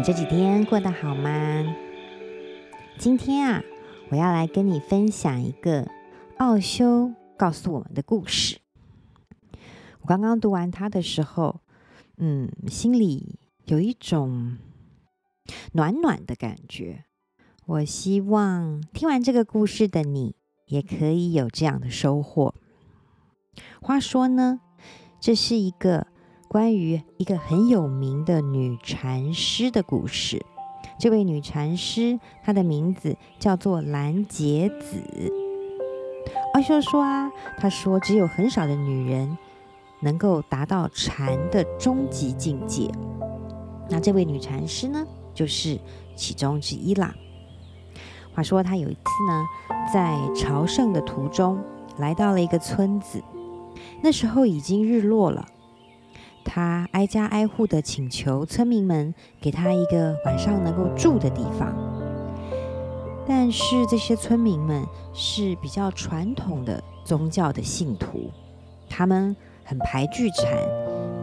你这几天过得好吗？今天啊，我要来跟你分享一个奥修告诉我们的故事。我刚刚读完它的时候，嗯，心里有一种暖暖的感觉。我希望听完这个故事的你，也可以有这样的收获。话说呢，这是一个关于一个很有名的女禅师的故事。这位女禅师，她的名字叫做兰结子。奥修说啊，她说只有很少的女人能够达到禅的终极境界。那这位女禅师呢，就是其中之一啦。话说，她有一次呢，在朝圣的途中，来到了一个村子。那时候已经日落了，他挨家挨户的请求村民们给他一个晚上能够住的地方。但是这些村民们是比较传统的宗教的信徒，他们很排拒禅，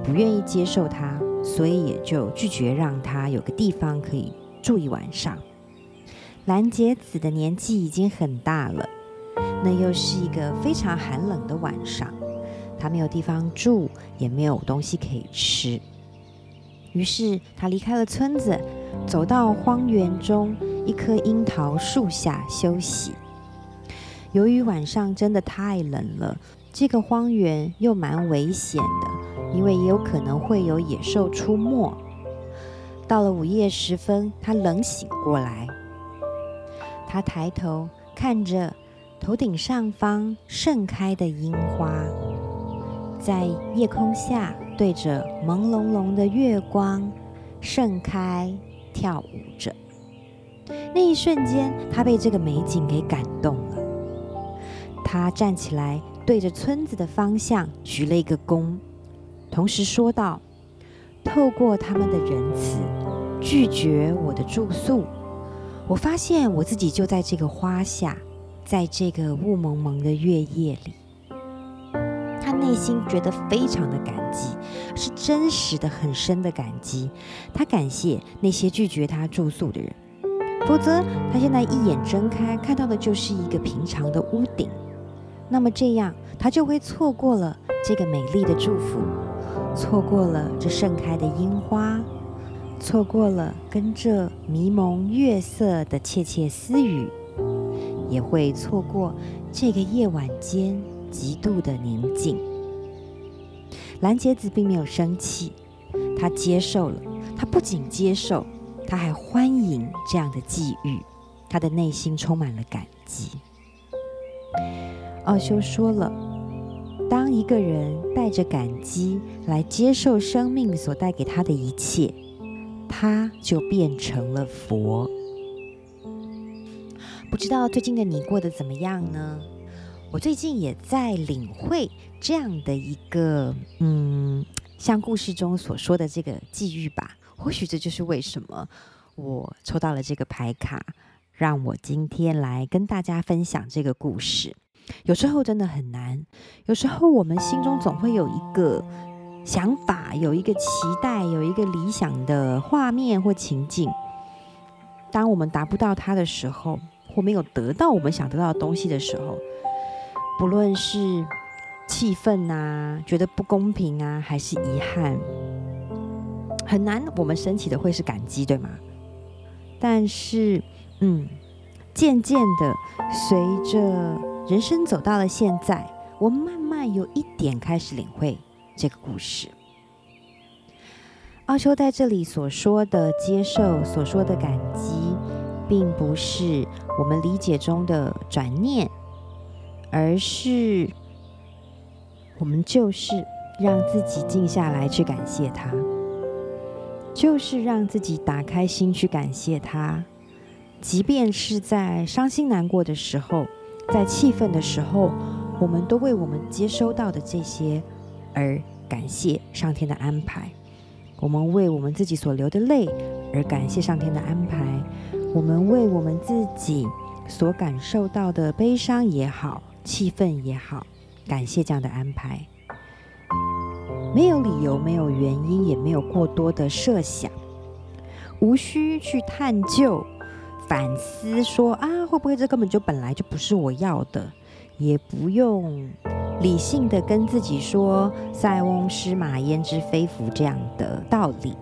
不愿意接受他，所以也就拒绝让他有个地方可以住一晚上。兰结子的年纪已经很大了，那又是一个非常寒冷的晚上，她没有地方住，也没有东西可以吃。于是她离开了村子，走到荒原中一棵樱桃树下休息。由于晚上真的太冷了，这个荒原又蛮危险的，因为也有可能会有野兽出没。到了午夜时分，她冷醒过来。他抬头看着头顶上方盛开的樱花，在夜空下对着朦胧胧的月光盛开跳舞着。那一瞬间，他被这个美景给感动了。他站起来，对着村子的方向鞠了一个躬，同时说道：“透过他们的仁慈，拒绝我的住宿。”我发现我自己就在这个花下，在这个雾蒙蒙的月夜里。内心觉得非常的感激，是真实的、很深的感激。他感谢那些拒绝他住宿的人，否则他现在一眼睁开看到的就是一个平常的屋顶。那么这样，他就会错过了这个美丽的祝福，错过了这盛开的樱花。错过了跟这迷蒙月色的窃窃私语，也会错过这个夜晚间极度的宁静。兰结子并没有生气，他接受了。他不仅接受，他还欢迎这样的际遇。他的内心充满了感激。奥修说了，当一个人带着感激来接受生命所带给他的一切。他就变成了佛。不知道最近的你过得怎么样呢？我最近也在领会这样的一个，嗯，像故事中所说的这个际遇吧。或许这就是为什么我抽到了这个牌卡，让我今天来跟大家分享这个故事。有时候真的很难，有时候我们心中总会有一个。想法有一个期待，有一个理想的画面或情境。当我们达不到它的时候，或没有得到我们想得到的东西的时候，不论是气愤啊，觉得不公平啊，还是遗憾，很难。我们升起的会是感激，对吗？但是，嗯，渐渐的，随着人生走到了现在，我慢慢有一点开始领会。这个故事，奥修在这里所说的接受，所说的感激，并不是我们理解中的转念，而是我们就是让自己静下来去感谢他，就是让自己打开心去感谢他，即便是在伤心难过的时候，在气愤的时候，我们都为我们接收到的这些。而感谢上天的安排，我们为我们自己所流的泪而感谢上天的安排，我们为我们自己所感受到的悲伤也好，气氛也好，感谢这样的安排。没有理由，没有原因，也没有过多的设想。无需去探究、反思，说啊，会不会这根本就本来就不是我要的，也不用理性的跟自己说“塞翁失马，焉知非福”这样的道理，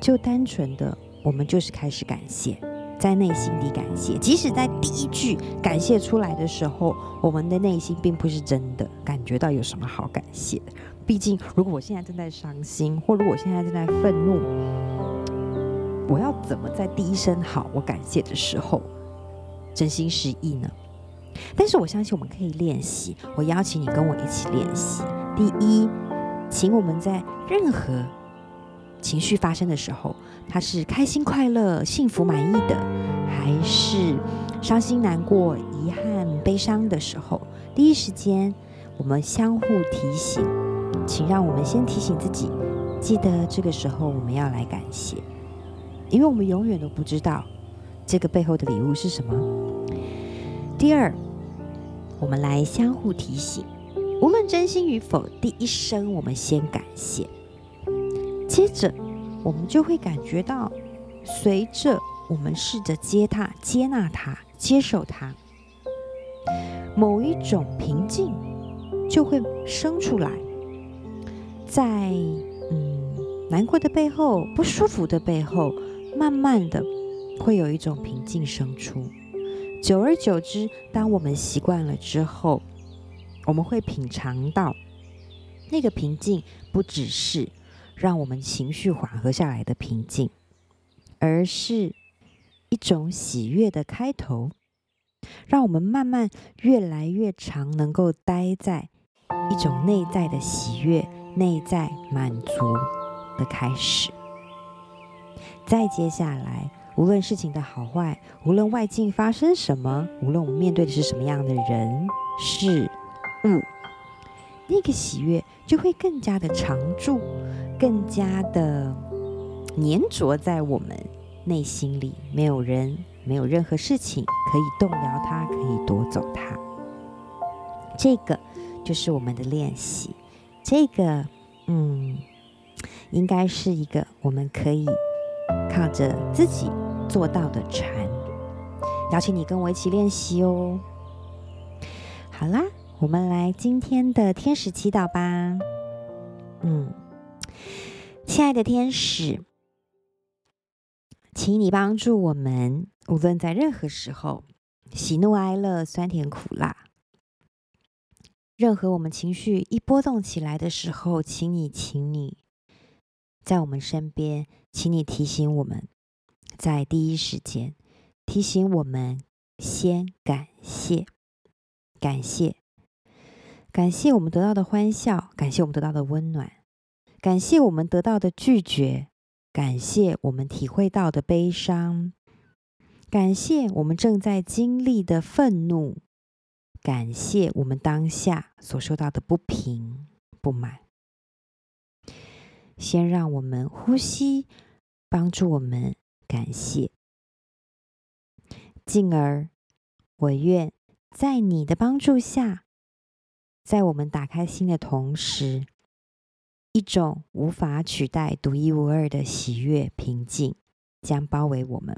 就单纯的，我们就是开始感谢。在内心里感谢，即使在第一句感谢出来的时候，我们的内心并不是真的感觉到有什么好感谢的。毕竟，如果我现在正在伤心，或如果我现在正在愤怒，我要怎么在第一声好我感谢的时候真心实意呢？但是我相信我们可以练习。我邀请你跟我一起练习。第一，请我们在任何情绪发生的时候，它是开心、快乐、幸福、满意的，还是伤心、难过、遗憾、悲伤的时候，第一时间我们相互提醒，请让我们先提醒自己，记得这个时候我们要来感谢，因为我们永远都不知道这个背后的礼物是什么。第二，我们来相互提醒，无论真心与否，第一声我们先感谢。接着，我们就会感觉到，随着我们试着接纳、接纳它、接受它，某一种平静就会生出来。在嗯难过的背后、不舒服的背后，慢慢的会有一种平静生出。久而久之，当我们习惯了之后，我们会品尝到那个平静，不只是。让我们情绪缓和下来的平静，而是一种喜悦的开头，让我们慢慢越来越长，能够待在一种内在的喜悦、内在满足的开始。再接下来，无论事情的好坏，无论外境发生什么，无论我们面对的是什么样的人事物，那个喜悦就会更加的常驻。更加的粘着在我们内心里，没有人，没有任何事情可以动摇它，可以夺走它。这个就是我们的练习。这个，嗯，应该是一个我们可以靠着自己做到的禅。邀请你跟我一起练习哦。好啦，我们来今天的天使祈祷吧。嗯。亲爱的天使，请你帮助我们，无论在任何时候，喜怒哀乐、酸甜苦辣，任何我们情绪一波动起来的时候，请你，请你，在我们身边，请你提醒我们，在第一时间提醒我们，先感谢，感谢，感谢我们得到的欢笑，感谢我们得到的温暖。感谢我们得到的拒绝，感谢我们体会到的悲伤，感谢我们正在经历的愤怒，感谢我们当下所受到的不平不满。先让我们呼吸，帮助我们感谢，进而我愿在你的帮助下，在我们打开心的同时。一种无法取代、独一无二的喜悦、平静将包围我们。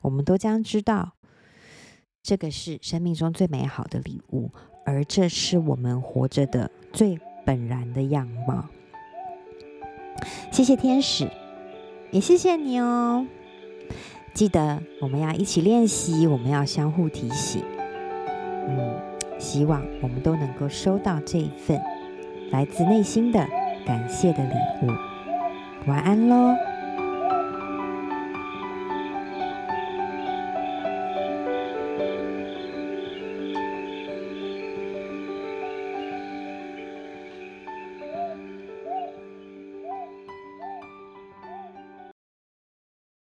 我们都将知道，这个是生命中最美好的礼物，而这是我们活着的最本然的样貌。谢谢天使，也谢谢你哦。记得我们要一起练习，我们要相互提醒。嗯，希望我们都能够收到这一份来自内心的。感谢的礼物，晚安喽。